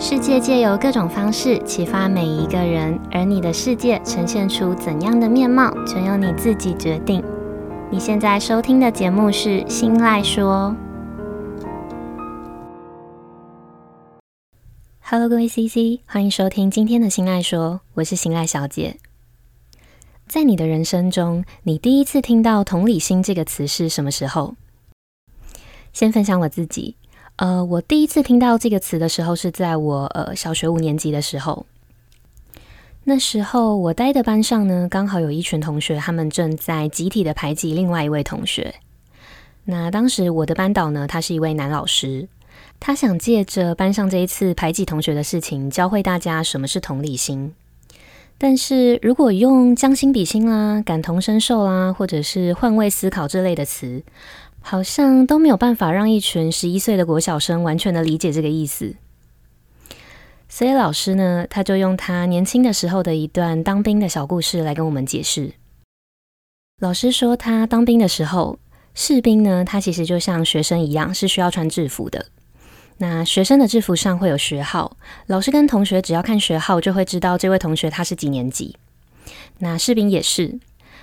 世界借由各种方式启发每一个人，而你的世界呈现出怎样的面貌，全由你自己决定。你现在收听的节目是《心赖说》。Hello，各位 CC，欢迎收听今天的《心赖说》，我是心赖小姐。在你的人生中，你第一次听到“同理心”这个词是什么时候？先分享我自己。呃，我第一次听到这个词的时候是在我呃小学五年级的时候。那时候我待的班上呢，刚好有一群同学，他们正在集体的排挤另外一位同学。那当时我的班导呢，他是一位男老师，他想借着班上这一次排挤同学的事情，教会大家什么是同理心。但是如果用将心比心啦、感同身受啦，或者是换位思考这类的词，好像都没有办法让一群十一岁的国小生完全的理解这个意思。所以老师呢，他就用他年轻的时候的一段当兵的小故事来跟我们解释。老师说，他当兵的时候，士兵呢，他其实就像学生一样，是需要穿制服的。那学生的制服上会有学号，老师跟同学只要看学号就会知道这位同学他是几年级。那士兵也是，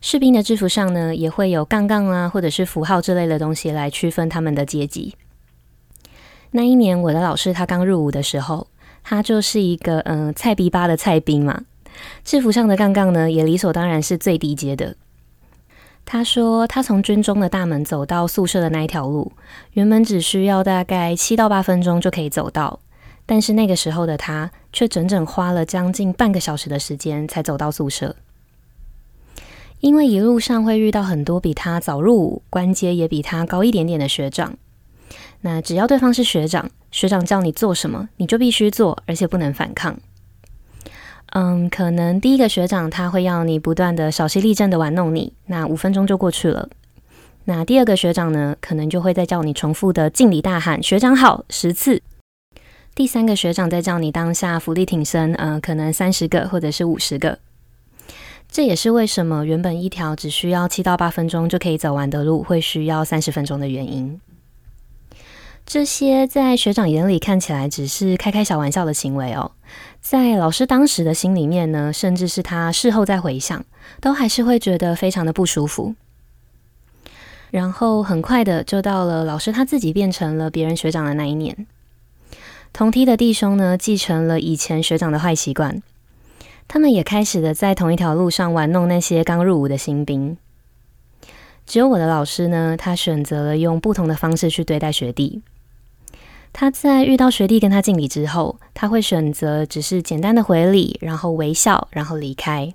士兵的制服上呢也会有杠杠啊，或者是符号之类的东西来区分他们的阶级。那一年我的老师他刚入伍的时候，他就是一个嗯、菜逼八的菜兵嘛，制服上的杠杠呢也理所当然是最低阶的。他说，他从军中的大门走到宿舍的那一条路，原本只需要大概七到八分钟就可以走到，但是那个时候的他，却整整花了将近半个小时的时间才走到宿舍。因为一路上会遇到很多比他早入伍、官阶也比他高一点点的学长，那只要对方是学长，学长叫你做什么，你就必须做，而且不能反抗。嗯，可能第一个学长他会要你不断的小心立正的玩弄你，那五分钟就过去了。那第二个学长呢，可能就会再叫你重复的敬礼大喊“学长好”十次。第三个学长再叫你当下伏地挺身，嗯，可能三十个或者是五十个。这也是为什么原本一条只需要七到八分钟就可以走完的路，会需要三十分钟的原因。这些在学长眼里看起来只是开开小玩笑的行为哦，在老师当时的心里面呢，甚至是他事后再回想，都还是会觉得非常的不舒服。然后很快的就到了老师他自己变成了别人学长的那一年，同梯的弟兄呢，继承了以前学长的坏习惯，他们也开始的在同一条路上玩弄那些刚入伍的新兵。只有我的老师呢，他选择了用不同的方式去对待学弟。他在遇到学弟跟他敬礼之后，他会选择只是简单的回礼，然后微笑，然后离开。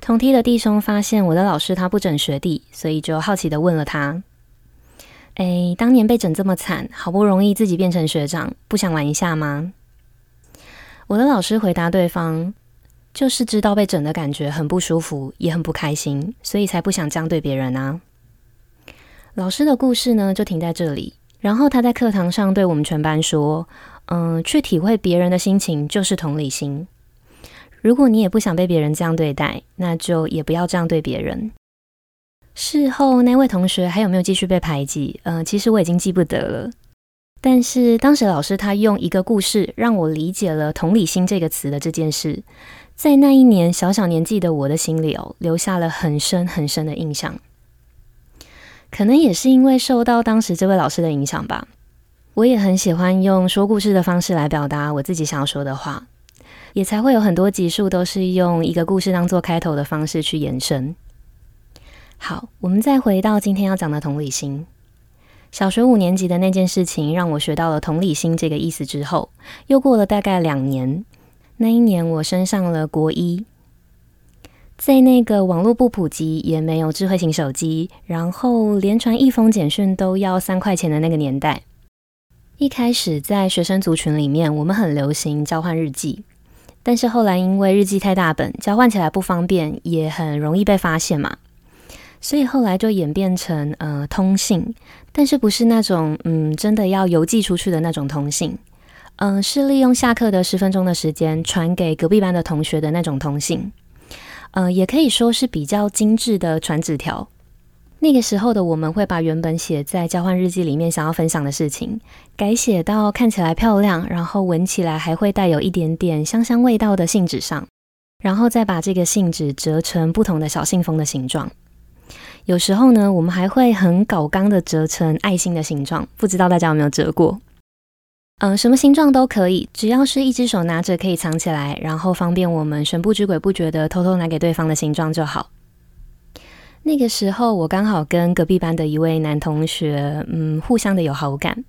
同梯的弟兄发现我的老师他不整学弟，所以就好奇的问了他：“哎，当年被整这么惨，好不容易自己变成学长，不想玩一下吗？”我的老师回答对方：“就是知道被整的感觉很不舒服，也很不开心，所以才不想这样对别人啊。”老师的故事呢，就停在这里。然后他在课堂上对我们全班说：“嗯，去体会别人的心情就是同理心。如果你也不想被别人这样对待，那就也不要这样对别人。”事后那位同学还有没有继续被排挤？嗯，其实我已经记不得了。但是当时老师他用一个故事让我理解了“同理心”这个词的这件事，在那一年小小年纪的我的心里哦，留下了很深很深的印象。可能也是因为受到当时这位老师的影响吧，我也很喜欢用说故事的方式来表达我自己想要说的话，也才会有很多集数都是用一个故事当做开头的方式去延伸。好，我们再回到今天要讲的同理心。小学五年级的那件事情让我学到了同理心这个意思之后，又过了大概两年，那一年我升上了国一。在那个网络不普及，也没有智慧型手机，然后连传一封简讯都要三块钱的那个年代，一开始在学生族群里面，我们很流行交换日记，但是后来因为日记太大本，交换起来不方便，也很容易被发现嘛，所以后来就演变成呃通信，但是不是那种嗯真的要邮寄出去的那种通信，嗯、是利用下课的十分钟的时间传给隔壁班的同学的那种通信。呃，也可以说是比较精致的传纸条。那个时候的我们会把原本写在交换日记里面想要分享的事情，改写到看起来漂亮，然后闻起来还会带有一点点香香味道的信纸上，然后再把这个信纸折成不同的小信封的形状。有时候呢，我们还会很搞刚的折成爱心的形状，不知道大家有没有折过？嗯、什么形状都可以，只要是一只手拿着可以藏起来，然后方便我们神不知鬼不觉的偷偷拿给对方的形状就好。那个时候，我刚好跟隔壁班的一位男同学，嗯，互相的有好感，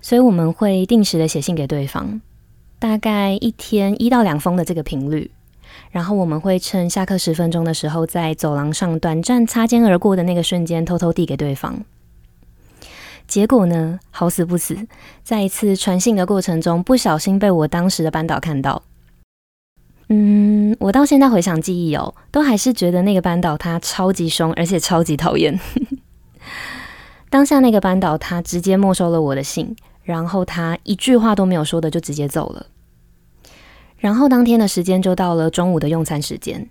所以我们会定时的写信给对方，大概一天一到两封的这个频率。然后我们会趁下课十分钟的时候，在走廊上短暂擦肩而过的那个瞬间，偷偷递给对方。结果呢，好死不死，在一次传信的过程中，不小心被我当时的班导看到。嗯，我到现在回想记忆哦，都还是觉得那个班导他超级凶，而且超级讨厌。当下那个班导他直接没收了我的信，然后他一句话都没有说的就直接走了。然后当天的时间就到了中午的用餐时间，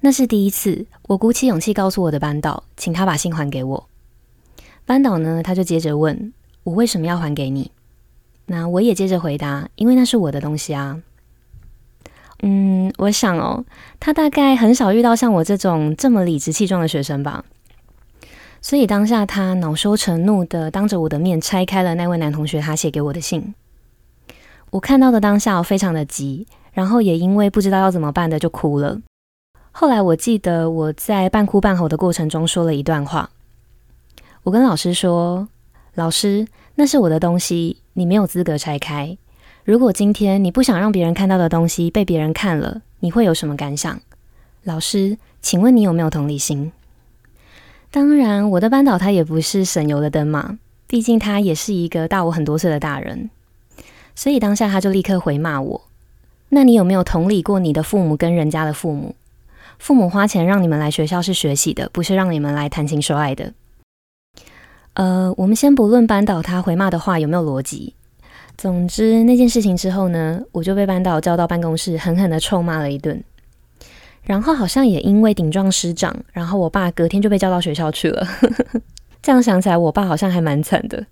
那是第一次，我鼓起勇气告诉我的班导，请他把信还给我。班导呢，他就接着问我为什么要还给你？那我也接着回答，因为那是我的东西啊。嗯，我想哦，他大概很少遇到像我这种这么理直气壮的学生吧。所以当下他恼羞成怒的当着我的面拆开了那位男同学他写给我的信。我看到的当下我非常的急，然后也因为不知道要怎么办的就哭了。后来我记得我在半哭半吼的过程中说了一段话。我跟老师说：“老师，那是我的东西，你没有资格拆开。如果今天你不想让别人看到的东西被别人看了，你会有什么感想？老师，请问你有没有同理心？”当然，我的班导他也不是省油的灯嘛，毕竟他也是一个大我很多岁的大人，所以当下他就立刻回骂我：“那你有没有同理过你的父母跟人家的父母？父母花钱让你们来学校是学习的，不是让你们来谈情说爱的。”呃，我们先不论班导他回骂的话有没有逻辑。总之那件事情之后呢，我就被班导叫到办公室，狠狠的臭骂了一顿。然后好像也因为顶撞师长，然后我爸隔天就被叫到学校去了。这样想起来，我爸好像还蛮惨的。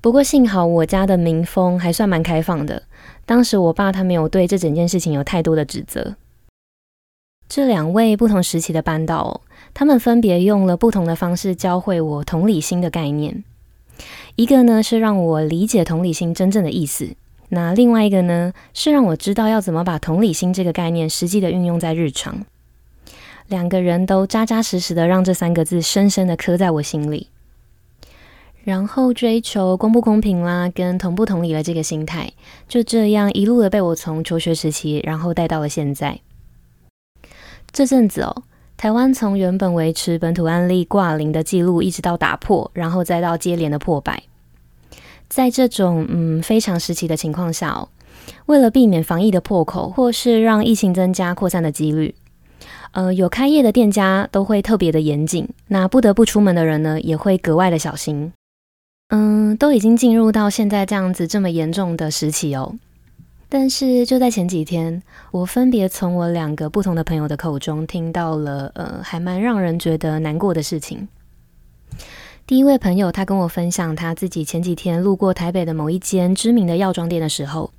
不过幸好我家的民风还算蛮开放的，当时我爸他没有对这整件事情有太多的指责。这两位不同时期的班导，他们分别用了不同的方式教会我同理心的概念。一个呢是让我理解同理心真正的意思，那另外一个呢是让我知道要怎么把同理心这个概念实际的运用在日常。两个人都扎扎实实的让这三个字深深的刻在我心里，然后追求公不公平啦，跟同不同理的这个心态，就这样一路的被我从求学时期，然后带到了现在。这阵子哦，台湾从原本维持本土案例挂零的记录，一直到打破，然后再到接连的破百。在这种嗯非常时期的情况下哦，为了避免防疫的破口，或是让疫情增加扩散的几率，呃，有开业的店家都会特别的严谨，那不得不出门的人呢，也会格外的小心。嗯，都已经进入到现在这样子这么严重的时期哦。但是就在前几天，我分别从我两个不同的朋友的口中听到了，呃，还蛮让人觉得难过的事情。第一位朋友，他跟我分享他自己前几天路过台北的某一间知名的药妆店的时候，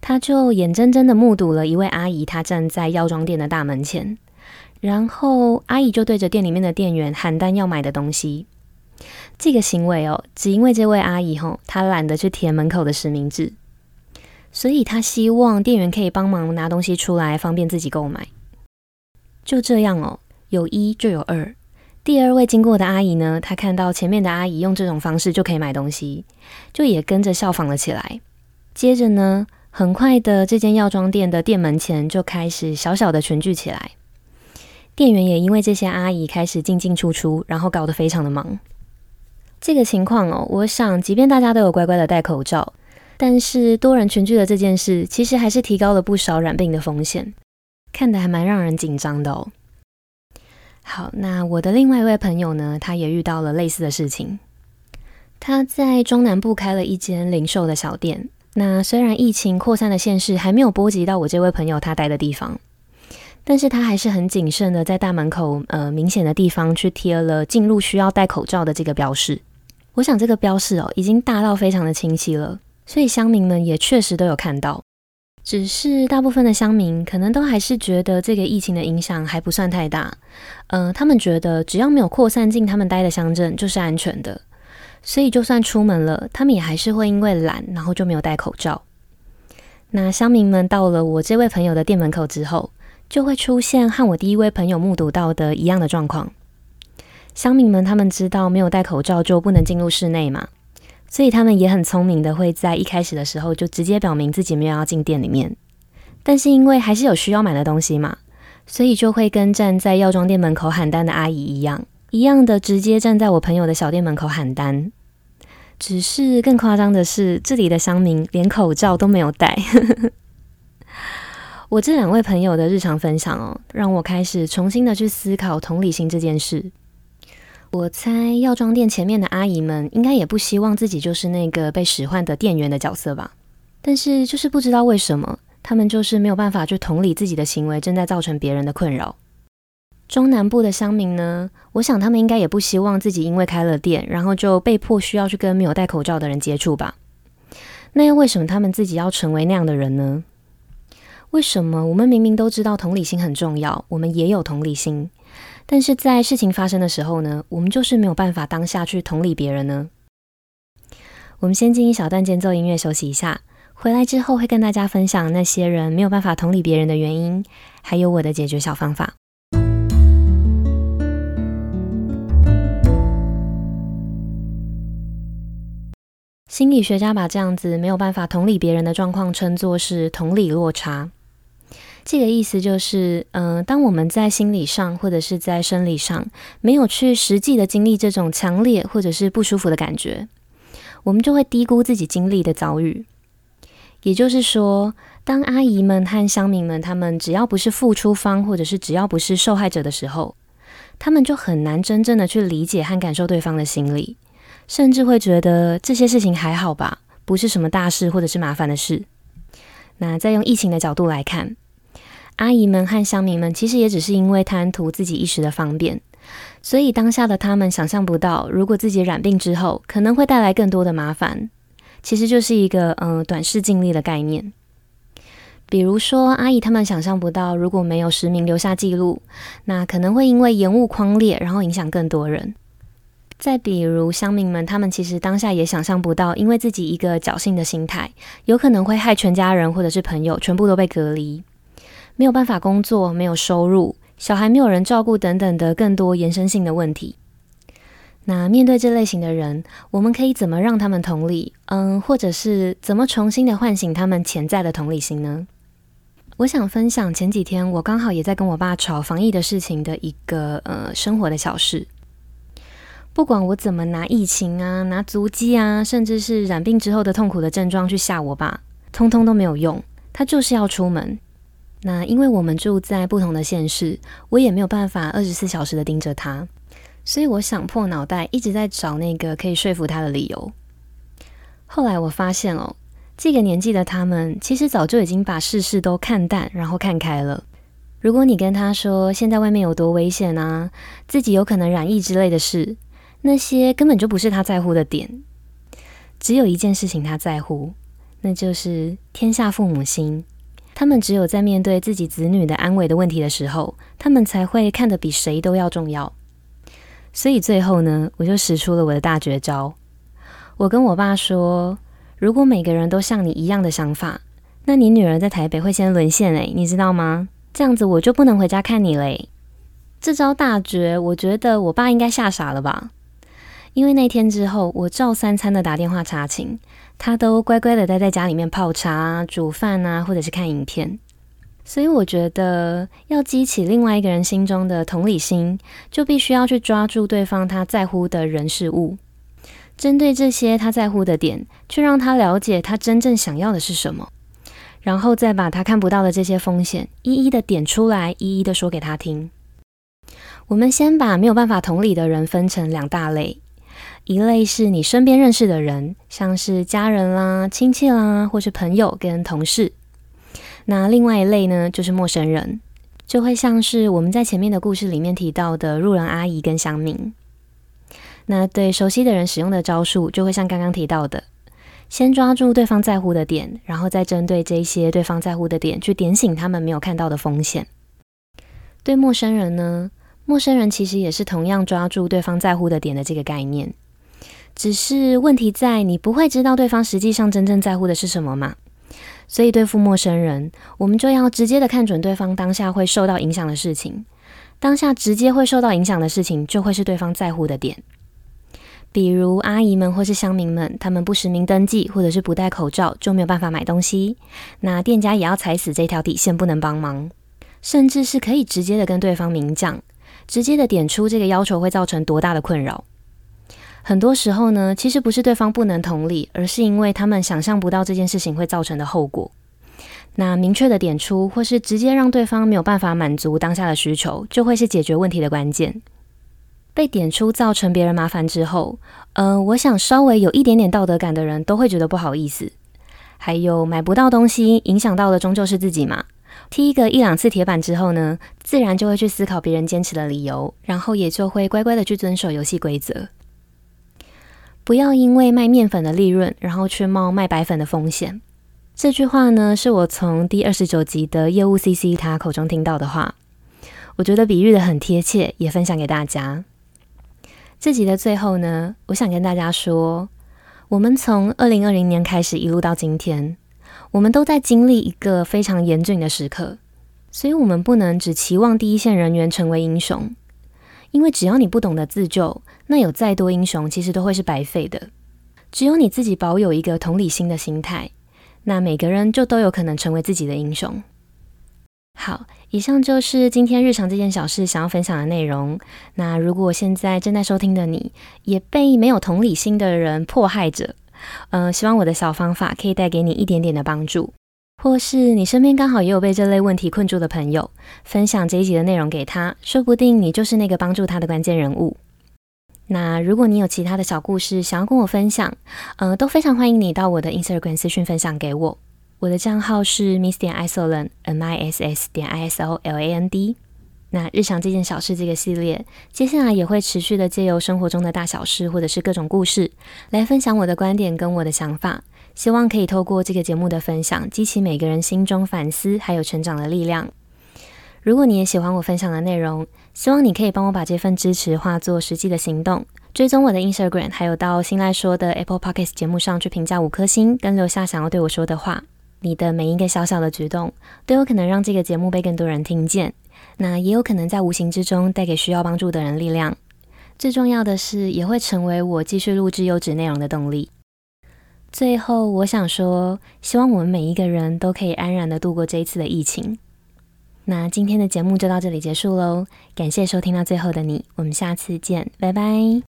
他就眼睁睁的目睹了一位阿姨，她站在药妆店的大门前，然后阿姨就对着店里面的店员喊单要买的东西。这个行为哦，只因为这位阿姨吼，她懒得去填门口的实名制。所以她希望店员可以帮忙拿东西出来，方便自己购买。就这样哦，有一就有二。第二位经过的阿姨呢，她看到前面的阿姨用这种方式就可以买东西，就也跟着效仿了起来。接着呢，很快的，这间药妆店的店门前就开始小小的群聚起来。店员也因为这些阿姨开始进进出出，然后搞得非常的忙。这个情况哦，我想，即便大家都有乖乖的戴口罩。但是多人群聚的这件事，其实还是提高了不少染病的风险，看得还蛮让人紧张的哦。好，那我的另外一位朋友呢，他也遇到了类似的事情。他在中南部开了一间零售的小店。那虽然疫情扩散的县市还没有波及到我这位朋友他待的地方，但是他还是很谨慎的在大门口呃明显的地方去贴了进入需要戴口罩的这个标示。我想这个标示哦已经大到非常的清晰了，所以乡民们也确实都有看到。只是大部分的乡民可能都还是觉得这个疫情的影响还不算太大，呃，他们觉得只要没有扩散进他们待的乡镇就是安全的，所以就算出门了，他们也还是会因为懒，然后就没有戴口罩。那乡民们到了我这位朋友的店门口之后，就会出现和我第一位朋友目睹到的一样的状况。乡民们他们知道没有戴口罩就不能进入室内嘛，所以他们也很聪明的会在一开始的时候就直接表明自己没有要进店里面。但是因为还是有需要买的东西嘛，所以就会跟站在药妆店门口喊单的阿姨一样，一样的直接站在我朋友的小店门口喊单。只是更夸张的是，这里的乡民连口罩都没有戴。我这两位朋友的日常分享哦，让我开始重新的去思考同理心这件事。我猜药妆店前面的阿姨们应该也不希望自己就是那个被使唤的店员的角色吧？但是就是不知道为什么，他们就是没有办法去同理自己的行为正在造成别人的困扰。中南部的乡民呢，我想他们应该也不希望自己因为开了店，然后就被迫需要去跟没有戴口罩的人接触吧？那又为什么他们自己要成为那样的人呢？为什么我们明明都知道同理心很重要，我们也有同理心，但是在事情发生的时候呢，我们就是没有办法当下去同理别人呢？我们先进一小段间奏音乐休息一下，回来之后会跟大家分享那些人没有办法同理别人的原因，还有我的解决小方法。心理学家把这样子没有办法同理别人的状况称作是同理落差。这个意思就是，嗯、当我们在心理上或者是在生理上没有去实际的经历这种强烈或者是不舒服的感觉，我们就会低估自己经历的遭遇。也就是说，当阿姨们和乡民们他们只要不是付出方或者是只要不是受害者的时候，他们就很难真正的去理解和感受对方的心理。甚至会觉得这些事情还好吧，不是什么大事或者是麻烦的事。那再用疫情的角度来看，阿姨们和乡民们其实也只是因为贪图自己一时的方便，所以当下的他们想象不到，如果自己染病之后可能会带来更多的麻烦。其实就是一个嗯、短视近利的概念。比如说，阿姨他们想象不到，如果没有实名留下记录，那可能会因为延误框列，然后影响更多人。再比如乡民们，他们其实当下也想象不到，因为自己一个侥幸的心态，有可能会害全家人或者是朋友全部都被隔离，没有办法工作，没有收入，小孩没有人照顾等等的更多延伸性的问题。那面对这类型的人，我们可以怎么让他们同理？嗯，或者是怎么重新的唤醒他们潜在的同理心呢？我想分享前几天我刚好也在跟我爸吵防疫的事情的一个呃生活的小事。不管我怎么拿疫情啊、拿足迹啊，甚至是染病之后的痛苦的症状去吓我爸，通通都没有用。他就是要出门。那因为我们住在不同的县市，我也没有办法二十四小时的盯着他，所以我想破脑袋一直在找那个可以说服他的理由。后来我发现哦，这个年纪的他们其实早就已经把事事都看淡，然后看开了。如果你跟他说现在外面有多危险啊，自己有可能染疫之类的事。那些根本就不是他在乎的点，只有一件事情他在乎，那就是天下父母心。他们只有在面对自己子女的安危的问题的时候，他们才会看得比谁都要重要。所以最后呢，我就使出了我的大绝招。我跟我爸说，如果每个人都像你一样的想法，那你女儿在台北会先沦陷诶，你知道吗？这样子我就不能回家看你嘞。这招大绝，我觉得我爸应该吓傻了吧。因为那天之后，我照三餐的打电话查寝，他都乖乖的待在家里面泡茶、煮饭啊，或者是看影片。所以我觉得，要激起另外一个人心中的同理心，就必须要去抓住对方他在乎的人事物，针对这些他在乎的点，去让他了解他真正想要的是什么，然后再把他看不到的这些风险一一的点出来，一一的说给他听。我们先把没有办法同理的人分成两大类。一类是你身边认识的人，像是家人啦、亲戚啦，或是朋友跟同事。那另外一类呢，就是陌生人，就会像是我们在前面的故事里面提到的路人阿姨跟乡民。那对熟悉的人使用的招数，就会像刚刚提到的，先抓住对方在乎的点，然后再针对这些对方在乎的点，去点醒他们没有看到的风险。对陌生人呢，陌生人其实也是同样抓住对方在乎的点的这个概念。只是问题在你不会知道对方实际上真正在乎的是什么嘛？所以对付陌生人，我们就要直接的看准对方当下会受到影响的事情，当下直接会受到影响的事情，就会是对方在乎的点。比如阿姨们或是乡民们，他们不实名登记或者是不戴口罩就没有办法买东西，那店家也要踩死这条底线，不能帮忙，甚至是可以直接的跟对方明讲，直接的点出这个要求会造成多大的困扰。很多时候呢，其实不是对方不能同理，而是因为他们想象不到这件事情会造成的后果。那明确的点出，或是直接让对方没有办法满足当下的需求，就会是解决问题的关键。被点出造成别人麻烦之后，呃，我想稍微有一点点道德感的人都会觉得不好意思。还有买不到东西，影响到的终究是自己嘛。踢一个一两次铁板之后呢，自然就会去思考别人坚持的理由，然后也就会乖乖的去遵守游戏规则。不要因为卖面粉的利润，然后去冒卖白粉的风险。这句话呢，是我从第二十九集的业务 CC 他口中听到的话，我觉得比喻得很贴切，也分享给大家。这集的最后呢，我想跟大家说，我们从二零二零年开始一路到今天，我们都在经历一个非常严峻的时刻，所以我们不能只期望第一线人员成为英雄。因为只要你不懂得自救，那有再多英雄其实都会是白费的。只有你自己保有一个同理心的心态，那每个人就都有可能成为自己的英雄。好，以上就是今天日常这件小事想要分享的内容。那如果现在正在收听的你也被没有同理心的人迫害着，呃，希望我的小方法可以带给你一点点的帮助。或是你身边刚好也有被这类问题困住的朋友，分享这一集的内容给他，说不定你就是那个帮助他的关键人物。那如果你有其他的小故事想要跟我分享，呃，都非常欢迎你到我的 Instagram 私讯分享给我。我的账号是 miss 点 isoland，m i s s 点 i s o l a n d。那日常这件小事这个系列，接下来也会持续的借由生活中的大小事，或者是各种故事，来分享我的观点跟我的想法。希望可以透过这个节目的分享，激起每个人心中反思还有成长的力量。如果你也喜欢我分享的内容，希望你可以帮我把这份支持化作实际的行动，追踪我的 Instagram，还有到新赖说的 Apple Podcast 节目上去评价五颗星，跟留下想要对我说的话。你的每一个小小的举动，都有可能让这个节目被更多人听见，那也有可能在无形之中带给需要帮助的人力量。最重要的是，也会成为我继续录制优质内容的动力。最后，我想说，希望我们每一个人都可以安然的度过这一次的疫情。那今天的节目就到这里结束喽，感谢收听到最后的你，我们下次见，拜拜。